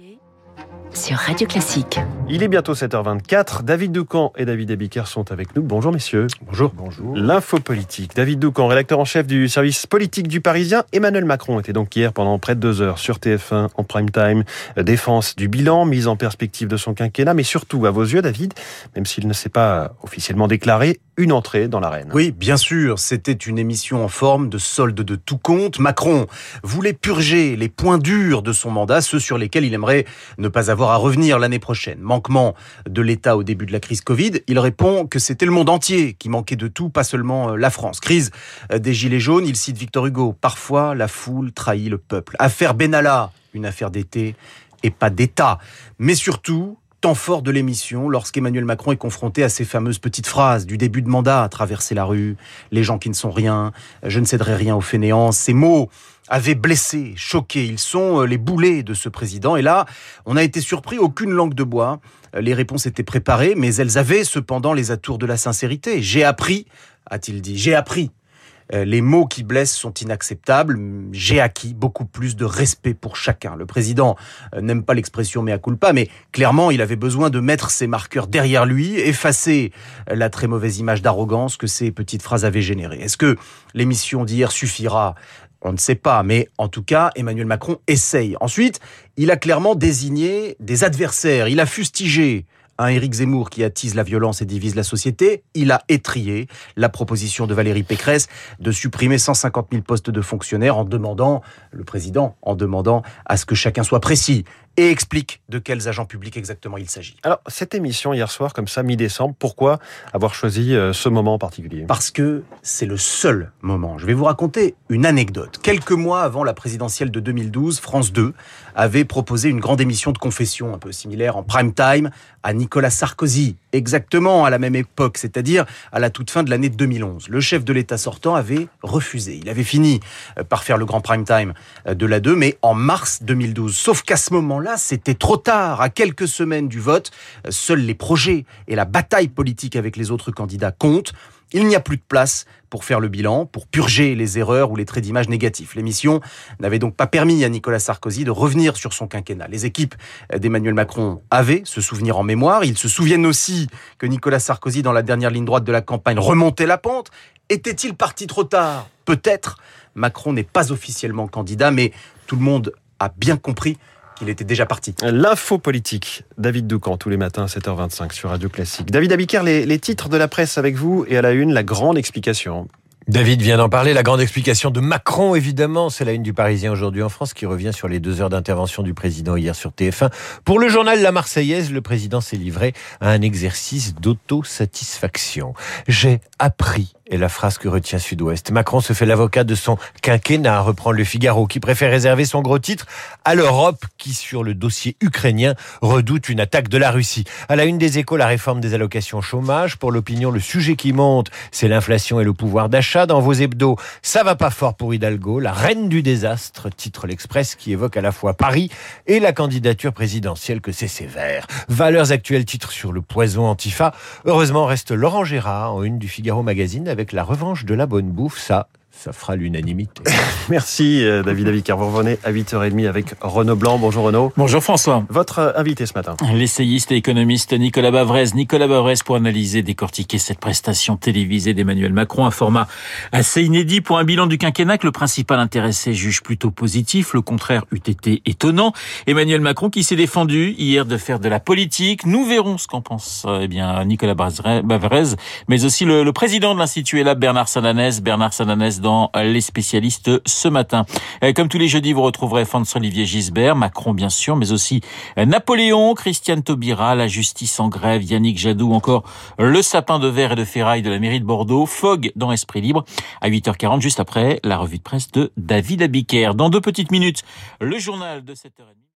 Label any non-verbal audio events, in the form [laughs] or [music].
예. Sur Radio Classique. Il est bientôt 7h24. David Doucan et David Abiker sont avec nous. Bonjour messieurs. Bonjour. Bonjour. L'info politique. David Doucan, rédacteur en chef du service politique du Parisien. Emmanuel Macron était donc hier pendant près de deux heures sur TF1 en prime time. Défense du bilan, mise en perspective de son quinquennat, mais surtout à vos yeux, David, même s'il ne s'est pas officiellement déclaré, une entrée dans l'arène. Oui, bien sûr, c'était une émission en forme de solde de tout compte. Macron voulait purger les points durs de son mandat, ceux sur lesquels il aimerait ne pas avoir à revenir l'année prochaine. Manquement de l'État au début de la crise Covid, il répond que c'était le monde entier qui manquait de tout, pas seulement euh, la France. Crise euh, des Gilets jaunes, il cite Victor Hugo. Parfois, la foule trahit le peuple. Affaire Benalla, une affaire d'été et pas d'État. Mais surtout, temps fort de l'émission lorsqu'Emmanuel Macron est confronté à ces fameuses petites phrases du début de mandat, traverser la rue, les gens qui ne sont rien, je ne céderai rien aux fainéants. Ces mots avaient blessé, choqué. Ils sont euh, les boulets de ce président. Et là, on a été surpris, aucune langue de bois. Les réponses étaient préparées, mais elles avaient cependant les atours de la sincérité. J'ai appris, a-t-il dit, j'ai appris euh, les mots qui blessent sont inacceptables. J'ai acquis beaucoup plus de respect pour chacun. Le président euh, n'aime pas l'expression mea culpa, mais clairement, il avait besoin de mettre ses marqueurs derrière lui, effacer la très mauvaise image d'arrogance que ces petites phrases avaient générée. Est-ce que l'émission d'hier suffira on ne sait pas, mais en tout cas, Emmanuel Macron essaye. Ensuite, il a clairement désigné des adversaires. Il a fustigé un Éric Zemmour qui attise la violence et divise la société, il a étrié la proposition de Valérie Pécresse de supprimer 150 000 postes de fonctionnaires en demandant, le président, en demandant à ce que chacun soit précis et explique de quels agents publics exactement il s'agit. Alors, cette émission hier soir, comme ça, mi-décembre, pourquoi avoir choisi euh, ce moment en particulier? Parce que c'est le seul moment. Je vais vous raconter une anecdote. Quelques mois avant la présidentielle de 2012, France 2 avait proposé une grande émission de confession un peu similaire en prime time à Nicolas Sarkozy, exactement à la même époque, c'est-à-dire à la toute fin de l'année 2011. Le chef de l'État sortant avait refusé. Il avait fini euh, par faire le grand prime time euh, de la 2, mais en mars 2012. Sauf qu'à ce moment-là, c'était trop tard. À quelques semaines du vote, seuls les projets et la bataille politique avec les autres candidats comptent. Il n'y a plus de place pour faire le bilan, pour purger les erreurs ou les traits d'image négatifs. L'émission n'avait donc pas permis à Nicolas Sarkozy de revenir sur son quinquennat. Les équipes d'Emmanuel Macron avaient ce souvenir en mémoire. Ils se souviennent aussi que Nicolas Sarkozy, dans la dernière ligne droite de la campagne, remontait la pente. Était-il parti trop tard? Peut-être. Macron n'est pas officiellement candidat, mais tout le monde a bien compris il était déjà parti. L'info politique, David Doucan, tous les matins à 7h25 sur Radio Classique. David Abiker, les, les titres de la presse avec vous et à la une, la grande explication. David vient d'en parler, la grande explication de Macron, évidemment. C'est la une du Parisien aujourd'hui en France qui revient sur les deux heures d'intervention du président hier sur TF1. Pour le journal La Marseillaise, le président s'est livré à un exercice d'autosatisfaction. J'ai appris est la phrase que retient Sud-Ouest. Macron se fait l'avocat de son quinquennat, reprend le Figaro, qui préfère réserver son gros titre à l'Europe, qui, sur le dossier ukrainien, redoute une attaque de la Russie. À la une des échos, la réforme des allocations chômage. Pour l'opinion, le sujet qui monte, c'est l'inflation et le pouvoir d'achat. Dans vos hebdos, ça va pas fort pour Hidalgo, la reine du désastre, titre l'Express, qui évoque à la fois Paris et la candidature présidentielle que c'est sévère. Valeurs actuelles, titre sur le poison antifa. Heureusement, reste Laurent Gérard en une du Figaro Magazine la revanche de la bonne bouffe, ça, ça fera l'unanimité. [laughs] Merci euh, David Avicar. Vous revenez à 8h30 avec Renaud Blanc. Bonjour Renaud. Bonjour François. Votre euh, invité ce matin. L'essayiste et économiste Nicolas Bavrez. Nicolas Bavrez pour analyser, décortiquer cette prestation télévisée d'Emmanuel Macron. Un format assez inédit pour un bilan du quinquennat que le principal intéressé juge plutôt positif. Le contraire eût été étonnant. Emmanuel Macron qui s'est défendu hier de faire de la politique. Nous verrons ce qu'en pense euh, eh bien Nicolas Bavrez, mais aussi le, le président de l'Institut là, Bernard Sananès. Bernard Sananès dans les spécialistes ce matin. Euh, comme tous les jeudis, vous retrouverez François-Olivier Gisbert, Macron bien sûr, mais aussi Napoléon, Christiane Taubira, la justice en grève, Yannick Jadot, encore le sapin de verre et de ferraille de la mairie de Bordeaux, Fogg dans Esprit Libre, à 8h40, juste après la revue de presse de David Abiker. Dans deux petites minutes, le journal de 7h30.